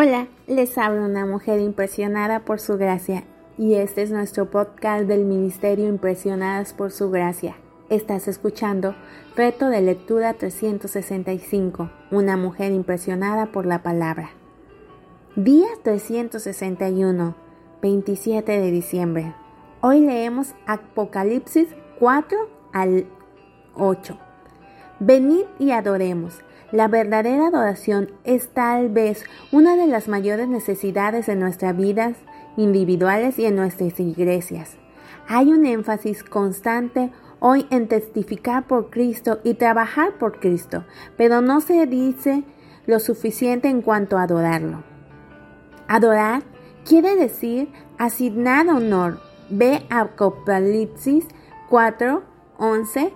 Hola, les habla una mujer impresionada por su gracia y este es nuestro podcast del Ministerio Impresionadas por su gracia. Estás escuchando Reto de Lectura 365, una mujer impresionada por la palabra. Día 361, 27 de diciembre. Hoy leemos Apocalipsis 4 al 8. Venid y adoremos. La verdadera adoración es tal vez una de las mayores necesidades en nuestras vidas individuales y en nuestras iglesias. Hay un énfasis constante hoy en testificar por Cristo y trabajar por Cristo, pero no se dice lo suficiente en cuanto a adorarlo. Adorar quiere decir asignar honor. Ve Apocalipsis 4, 11,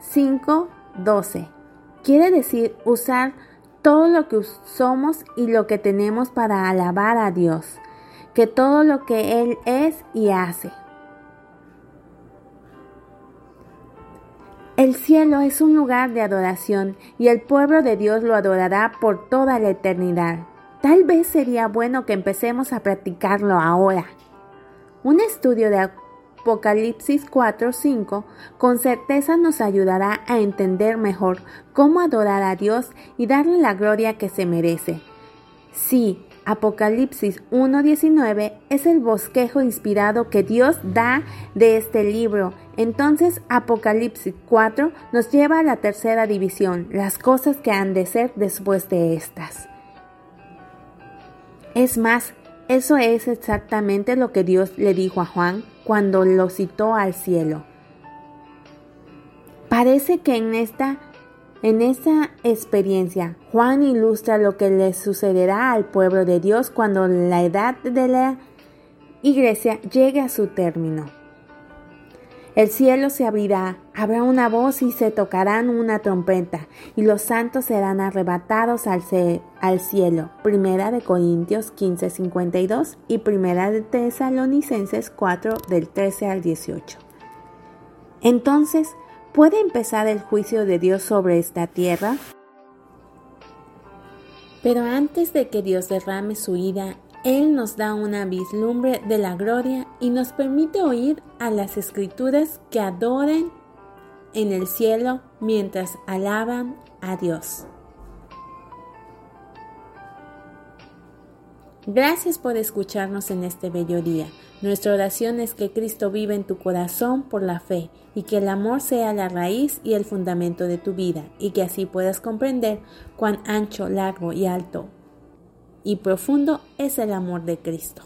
5, 12. Quiere decir usar todo lo que somos y lo que tenemos para alabar a Dios, que todo lo que Él es y hace. El cielo es un lugar de adoración y el pueblo de Dios lo adorará por toda la eternidad. Tal vez sería bueno que empecemos a practicarlo ahora. Un estudio de Apocalipsis 4:5 con certeza nos ayudará a entender mejor cómo adorar a Dios y darle la gloria que se merece. Sí, Apocalipsis 1:19 es el bosquejo inspirado que Dios da de este libro. Entonces Apocalipsis 4 nos lleva a la tercera división, las cosas que han de ser después de estas. Es más, eso es exactamente lo que Dios le dijo a Juan cuando lo citó al cielo. Parece que en esta, en esta experiencia Juan ilustra lo que le sucederá al pueblo de Dios cuando la edad de la iglesia llegue a su término. El cielo se abrirá, habrá una voz y se tocarán una trompeta, y los santos serán arrebatados al, cielo. Primera de Corintios 15:52 y Primera de Tesalonicenses 4 del 13 al 18. Entonces, ¿puede empezar el juicio de Dios sobre esta tierra? Pero antes de que Dios derrame su ira él nos da una vislumbre de la gloria y nos permite oír a las escrituras que adoren en el cielo mientras alaban a Dios. Gracias por escucharnos en este bello día. Nuestra oración es que Cristo viva en tu corazón por la fe y que el amor sea la raíz y el fundamento de tu vida y que así puedas comprender cuán ancho, largo y alto y profundo es el amor de Cristo.